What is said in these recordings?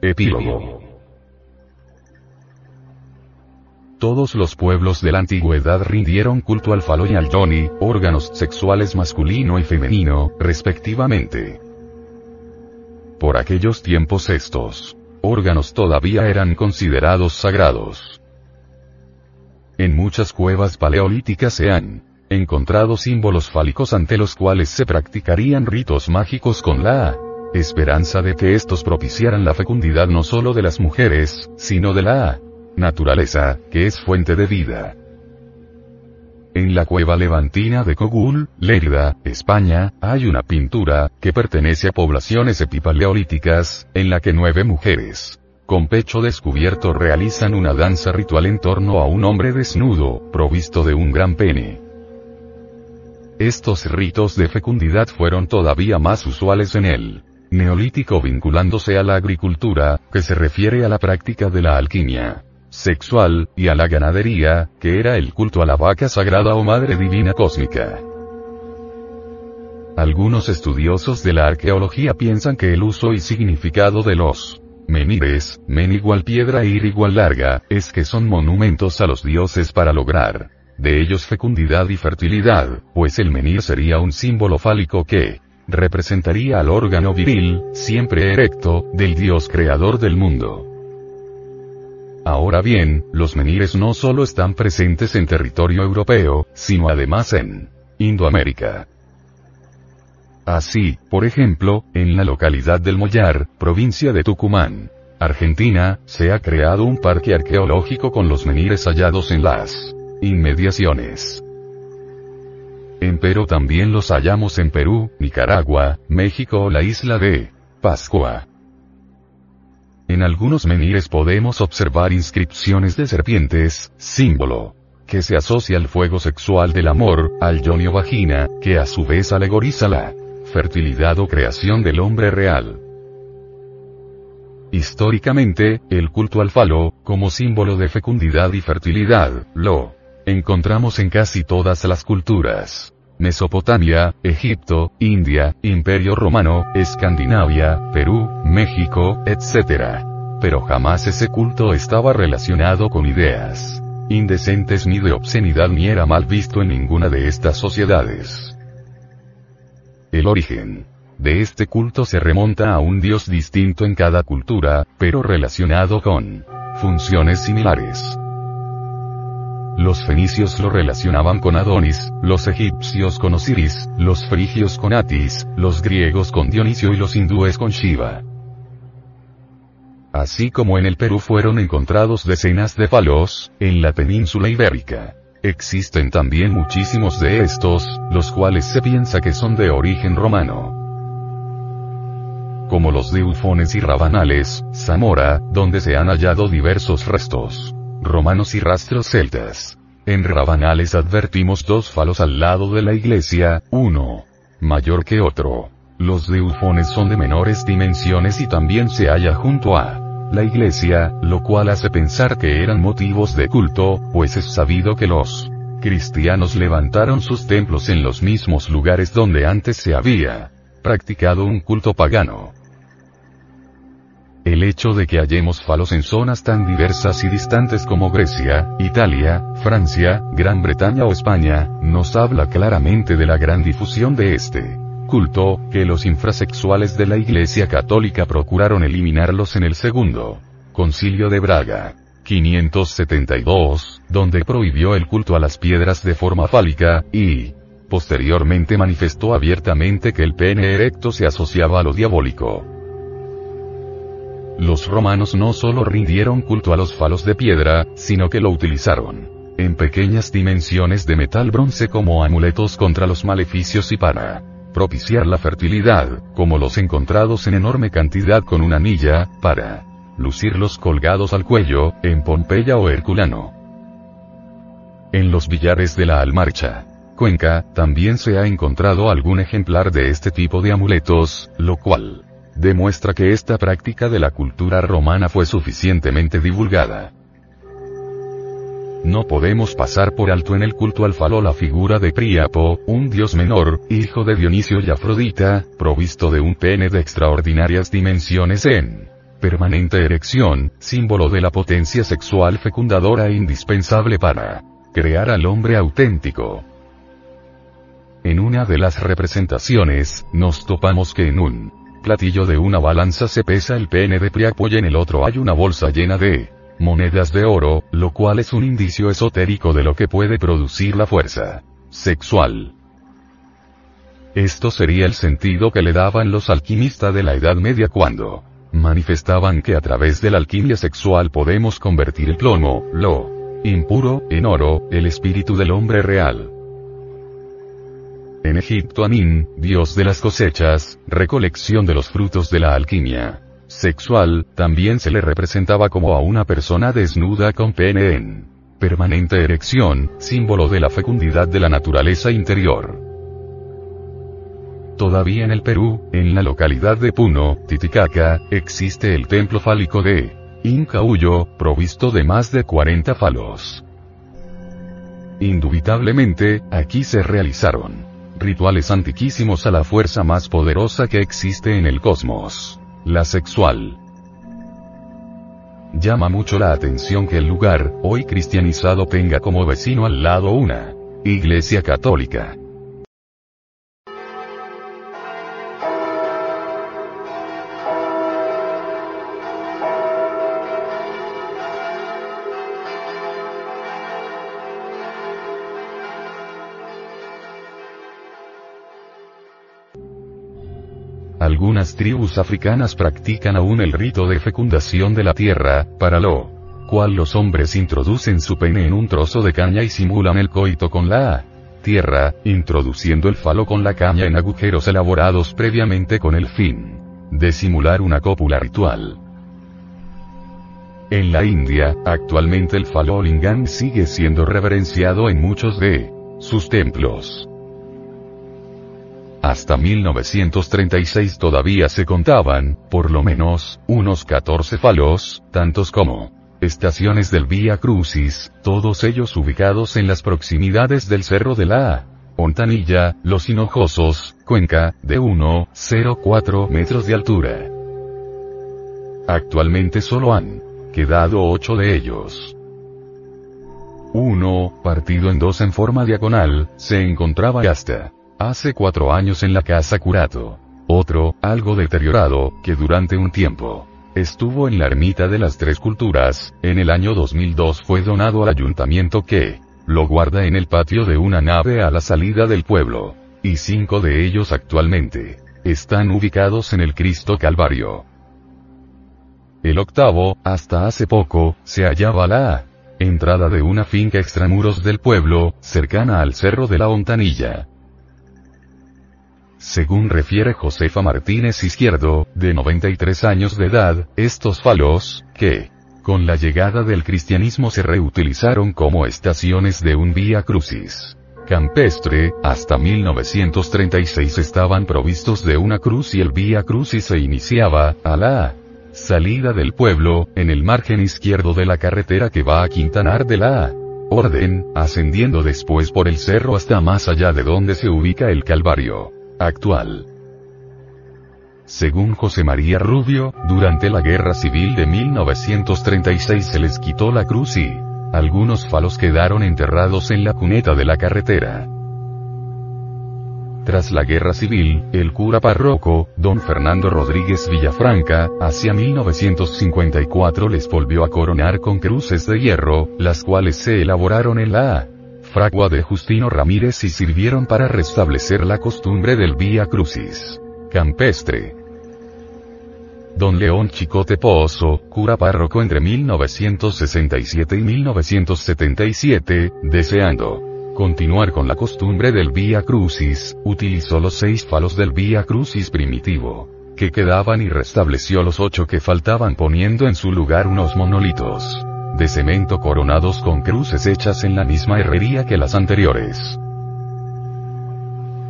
Epílogo. Todos los pueblos de la antigüedad rindieron culto al falo y al yoni, órganos sexuales masculino y femenino, respectivamente. Por aquellos tiempos estos órganos todavía eran considerados sagrados. En muchas cuevas paleolíticas se han encontrado símbolos fálicos ante los cuales se practicarían ritos mágicos con la esperanza de que estos propiciaran la fecundidad no solo de las mujeres, sino de la naturaleza, que es fuente de vida. En la cueva levantina de Cogul, Lérida, España, hay una pintura, que pertenece a poblaciones epipaleolíticas, en la que nueve mujeres, con pecho descubierto realizan una danza ritual en torno a un hombre desnudo, provisto de un gran pene. Estos ritos de fecundidad fueron todavía más usuales en el neolítico vinculándose a la agricultura, que se refiere a la práctica de la alquimia sexual, y a la ganadería, que era el culto a la vaca sagrada o madre divina cósmica. Algunos estudiosos de la arqueología piensan que el uso y significado de los menires, men igual piedra e ir igual larga, es que son monumentos a los dioses para lograr de ellos fecundidad y fertilidad, pues el menir sería un símbolo fálico que representaría al órgano viril, siempre erecto, del dios creador del mundo. Ahora bien, los menires no solo están presentes en territorio europeo, sino además en Indoamérica. Así, por ejemplo, en la localidad del Mollar, provincia de Tucumán, Argentina, se ha creado un parque arqueológico con los menires hallados en las inmediaciones. Empero también los hallamos en Perú, Nicaragua, México o la isla de Pascua. En algunos menires podemos observar inscripciones de serpientes, símbolo que se asocia al fuego sexual del amor, al yonio vagina, que a su vez alegoriza la fertilidad o creación del hombre real. Históricamente, el culto al falo, como símbolo de fecundidad y fertilidad, lo encontramos en casi todas las culturas. Mesopotamia, Egipto, India, Imperio Romano, Escandinavia, Perú, México, etc. Pero jamás ese culto estaba relacionado con ideas indecentes ni de obscenidad ni era mal visto en ninguna de estas sociedades. El origen de este culto se remonta a un dios distinto en cada cultura, pero relacionado con funciones similares. Los fenicios lo relacionaban con Adonis, los egipcios con Osiris, los frigios con Atis, los griegos con Dionisio y los hindúes con Shiva. Así como en el Perú fueron encontrados decenas de palos, en la península ibérica. Existen también muchísimos de estos, los cuales se piensa que son de origen romano. Como los de Ufones y Rabanales, Zamora, donde se han hallado diversos restos romanos y rastros celtas. En Rabanales advertimos dos falos al lado de la iglesia, uno mayor que otro. Los de Ufones son de menores dimensiones y también se halla junto a la iglesia, lo cual hace pensar que eran motivos de culto, pues es sabido que los cristianos levantaron sus templos en los mismos lugares donde antes se había practicado un culto pagano. El hecho de que hallemos falos en zonas tan diversas y distantes como Grecia, Italia, Francia, Gran Bretaña o España, nos habla claramente de la gran difusión de este culto, que los infrasexuales de la Iglesia Católica procuraron eliminarlos en el segundo Concilio de Braga. 572, donde prohibió el culto a las piedras de forma fálica, y, posteriormente manifestó abiertamente que el pene erecto se asociaba a lo diabólico. Los romanos no solo rindieron culto a los falos de piedra, sino que lo utilizaron en pequeñas dimensiones de metal bronce como amuletos contra los maleficios y para propiciar la fertilidad, como los encontrados en enorme cantidad con una anilla, para lucirlos colgados al cuello, en Pompeya o Herculano. En los billares de la Almarcha, Cuenca, también se ha encontrado algún ejemplar de este tipo de amuletos, lo cual demuestra que esta práctica de la cultura romana fue suficientemente divulgada. No podemos pasar por alto en el culto al falo la figura de Príapo, un dios menor, hijo de Dionisio y Afrodita, provisto de un pene de extraordinarias dimensiones en permanente erección, símbolo de la potencia sexual fecundadora e indispensable para crear al hombre auténtico. En una de las representaciones, nos topamos que en un platillo de una balanza se pesa el pene de Priapo y en el otro hay una bolsa llena de monedas de oro, lo cual es un indicio esotérico de lo que puede producir la fuerza sexual. Esto sería el sentido que le daban los alquimistas de la Edad Media cuando manifestaban que a través de la alquimia sexual podemos convertir el plomo, lo impuro, en oro, el espíritu del hombre real. En Egipto Amin, dios de las cosechas, recolección de los frutos de la alquimia sexual, también se le representaba como a una persona desnuda con pene en permanente erección, símbolo de la fecundidad de la naturaleza interior. Todavía en el Perú, en la localidad de Puno, Titicaca, existe el templo fálico de Incahuyo, provisto de más de 40 falos. Indubitablemente, aquí se realizaron rituales antiquísimos a la fuerza más poderosa que existe en el cosmos la sexual. Llama mucho la atención que el lugar, hoy cristianizado, tenga como vecino al lado una iglesia católica. Algunas tribus africanas practican aún el rito de fecundación de la tierra, para lo cual los hombres introducen su pene en un trozo de caña y simulan el coito con la tierra, introduciendo el falo con la caña en agujeros elaborados previamente con el fin de simular una cópula ritual. En la India, actualmente el falo lingam sigue siendo reverenciado en muchos de sus templos. Hasta 1936 todavía se contaban, por lo menos, unos 14 falos, tantos como estaciones del Vía Crucis, todos ellos ubicados en las proximidades del Cerro de la Montanilla, Los Hinojosos, Cuenca, de 1,04 metros de altura. Actualmente solo han quedado 8 de ellos. Uno, partido en dos en forma diagonal, se encontraba hasta Hace cuatro años en la casa Curato. Otro, algo deteriorado, que durante un tiempo estuvo en la ermita de las tres culturas, en el año 2002 fue donado al ayuntamiento que lo guarda en el patio de una nave a la salida del pueblo. Y cinco de ellos actualmente están ubicados en el Cristo Calvario. El octavo, hasta hace poco, se hallaba la entrada de una finca extramuros del pueblo, cercana al Cerro de la Hontanilla. Según refiere Josefa Martínez Izquierdo, de 93 años de edad, estos falos, que, con la llegada del cristianismo se reutilizaron como estaciones de un vía crucis campestre, hasta 1936 estaban provistos de una cruz y el vía crucis se iniciaba, a la salida del pueblo, en el margen izquierdo de la carretera que va a Quintanar de la Orden, ascendiendo después por el cerro hasta más allá de donde se ubica el Calvario actual. Según José María Rubio, durante la Guerra Civil de 1936 se les quitó la cruz y algunos falos quedaron enterrados en la cuneta de la carretera. Tras la Guerra Civil, el cura párroco, don Fernando Rodríguez Villafranca, hacia 1954 les volvió a coronar con cruces de hierro, las cuales se elaboraron en la fragua de Justino Ramírez y sirvieron para restablecer la costumbre del Vía Crucis campestre. Don León Chicote Pozo, cura párroco entre 1967 y 1977, deseando continuar con la costumbre del Vía Crucis, utilizó los seis falos del Vía Crucis primitivo que quedaban y restableció los ocho que faltaban poniendo en su lugar unos monolitos de cemento coronados con cruces hechas en la misma herrería que las anteriores.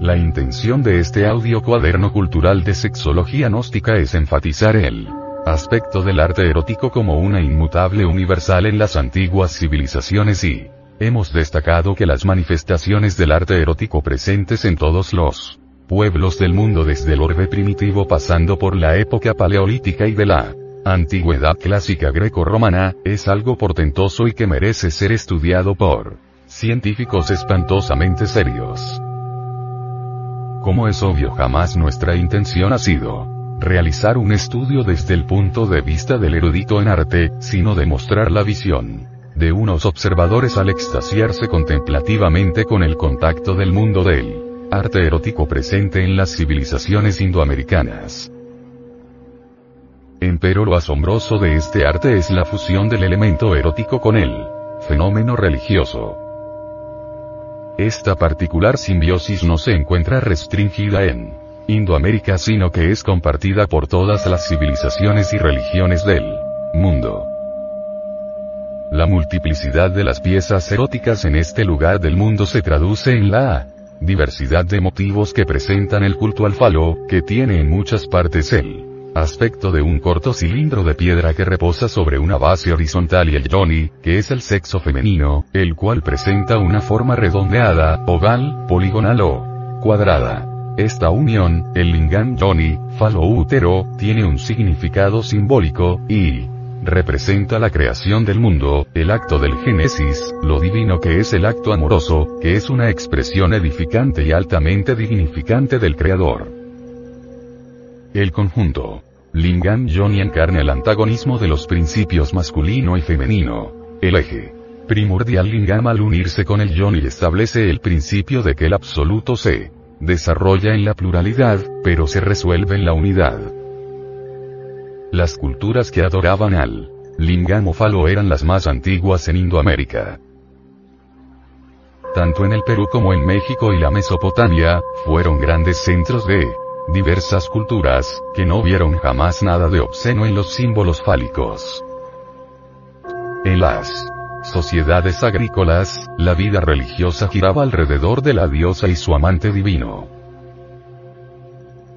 La intención de este audio cuaderno cultural de sexología gnóstica es enfatizar el aspecto del arte erótico como una inmutable universal en las antiguas civilizaciones y hemos destacado que las manifestaciones del arte erótico presentes en todos los pueblos del mundo desde el orbe primitivo pasando por la época paleolítica y de la antigüedad clásica greco-romana, es algo portentoso y que merece ser estudiado por científicos espantosamente serios. Como es obvio jamás nuestra intención ha sido realizar un estudio desde el punto de vista del erudito en arte, sino demostrar la visión de unos observadores al extasiarse contemplativamente con el contacto del mundo del arte erótico presente en las civilizaciones indoamericanas. Empero lo asombroso de este arte es la fusión del elemento erótico con el fenómeno religioso. Esta particular simbiosis no se encuentra restringida en Indoamérica sino que es compartida por todas las civilizaciones y religiones del mundo. La multiplicidad de las piezas eróticas en este lugar del mundo se traduce en la diversidad de motivos que presentan el culto al falo, que tiene en muchas partes el aspecto de un corto cilindro de piedra que reposa sobre una base horizontal y el yoni, que es el sexo femenino, el cual presenta una forma redondeada, oval, poligonal o cuadrada. Esta unión, el lingam yoni, falo útero, tiene un significado simbólico, y representa la creación del mundo, el acto del Génesis, lo divino que es el acto amoroso, que es una expresión edificante y altamente dignificante del Creador. El conjunto. Lingam Yoni encarna el antagonismo de los principios masculino y femenino. El eje primordial Lingam al unirse con el Yoni establece el principio de que el absoluto se desarrolla en la pluralidad, pero se resuelve en la unidad. Las culturas que adoraban al Lingam o Falo eran las más antiguas en Indoamérica. Tanto en el Perú como en México y la Mesopotamia, fueron grandes centros de diversas culturas, que no vieron jamás nada de obsceno en los símbolos fálicos. En las sociedades agrícolas, la vida religiosa giraba alrededor de la diosa y su amante divino.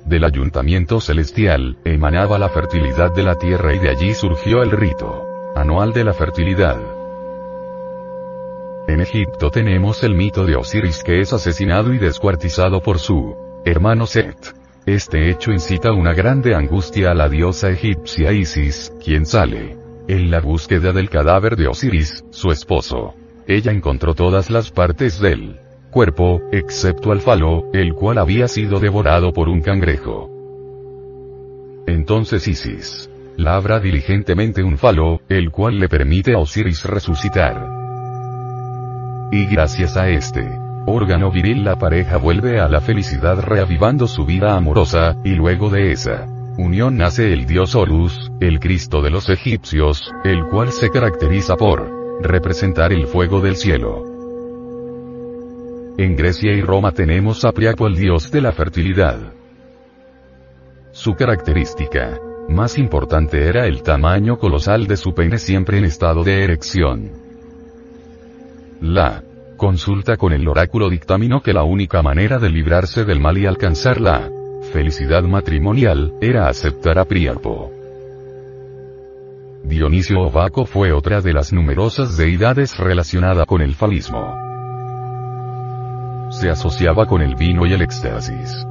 Del ayuntamiento celestial, emanaba la fertilidad de la tierra y de allí surgió el rito anual de la fertilidad. En Egipto tenemos el mito de Osiris que es asesinado y descuartizado por su hermano Set. Este hecho incita una grande angustia a la diosa egipcia Isis, quien sale en la búsqueda del cadáver de Osiris, su esposo. Ella encontró todas las partes del cuerpo, excepto al falo, el cual había sido devorado por un cangrejo. Entonces Isis labra diligentemente un falo, el cual le permite a Osiris resucitar. Y gracias a este órgano viril la pareja vuelve a la felicidad reavivando su vida amorosa, y luego de esa unión nace el dios Horus, el Cristo de los egipcios, el cual se caracteriza por representar el fuego del cielo. En Grecia y Roma tenemos a Priapo el dios de la fertilidad. Su característica más importante era el tamaño colosal de su pene siempre en estado de erección. La consulta con el oráculo dictaminó que la única manera de librarse del mal y alcanzar la felicidad matrimonial, era aceptar a Priapo. Dionisio Ovaco fue otra de las numerosas deidades relacionada con el falismo. Se asociaba con el vino y el éxtasis.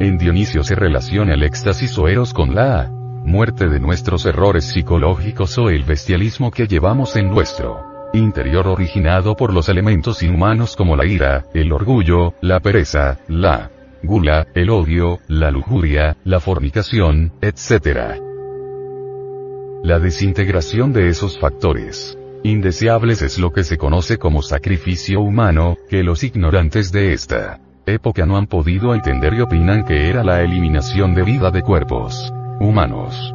En Dionisio se relaciona el éxtasis o eros con la muerte de nuestros errores psicológicos o el bestialismo que llevamos en nuestro interior originado por los elementos inhumanos como la ira, el orgullo, la pereza, la gula, el odio, la lujuria, la fornicación, etc. La desintegración de esos factores indeseables es lo que se conoce como sacrificio humano, que los ignorantes de esta época no han podido entender y opinan que era la eliminación de vida de cuerpos humanos.